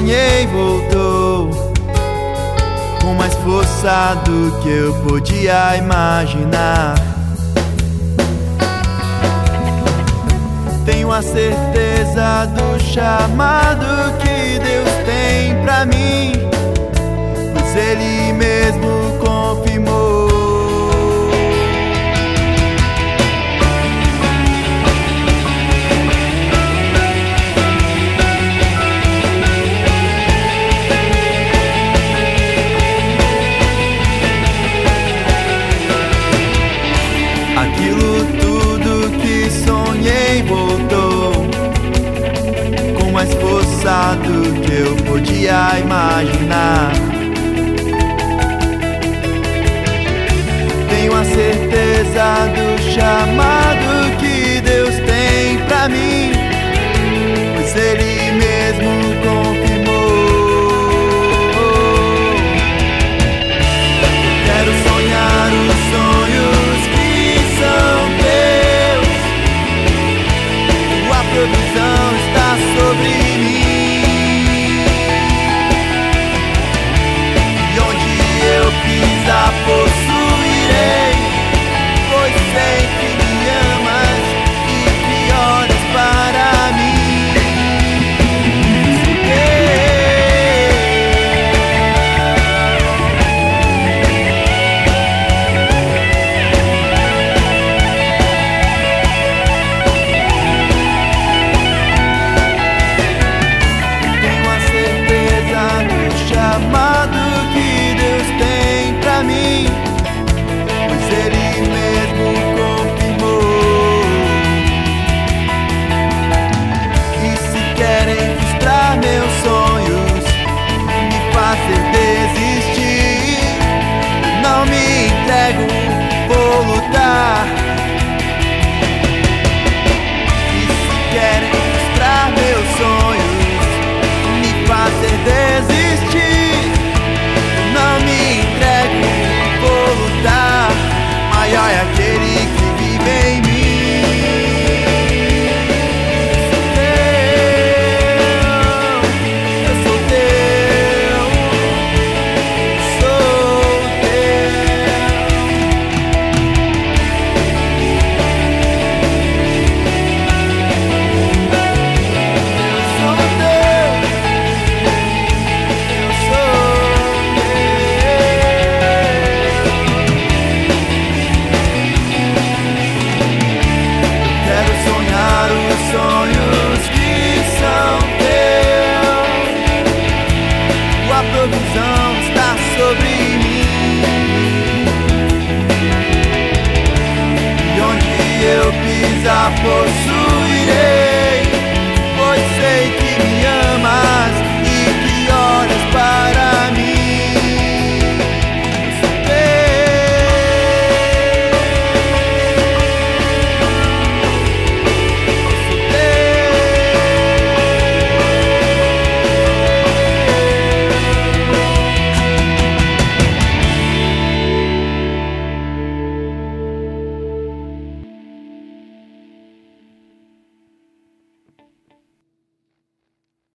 sonhei voltou com mais força do que eu podia imaginar. Tenho a certeza do chamado que Deus tem para mim, pois Ele mesmo tudo que sonhei voltou com mais força do que eu podia imaginar. Tenho a certeza do chamado querem frustrar meu sonho. a possuirei.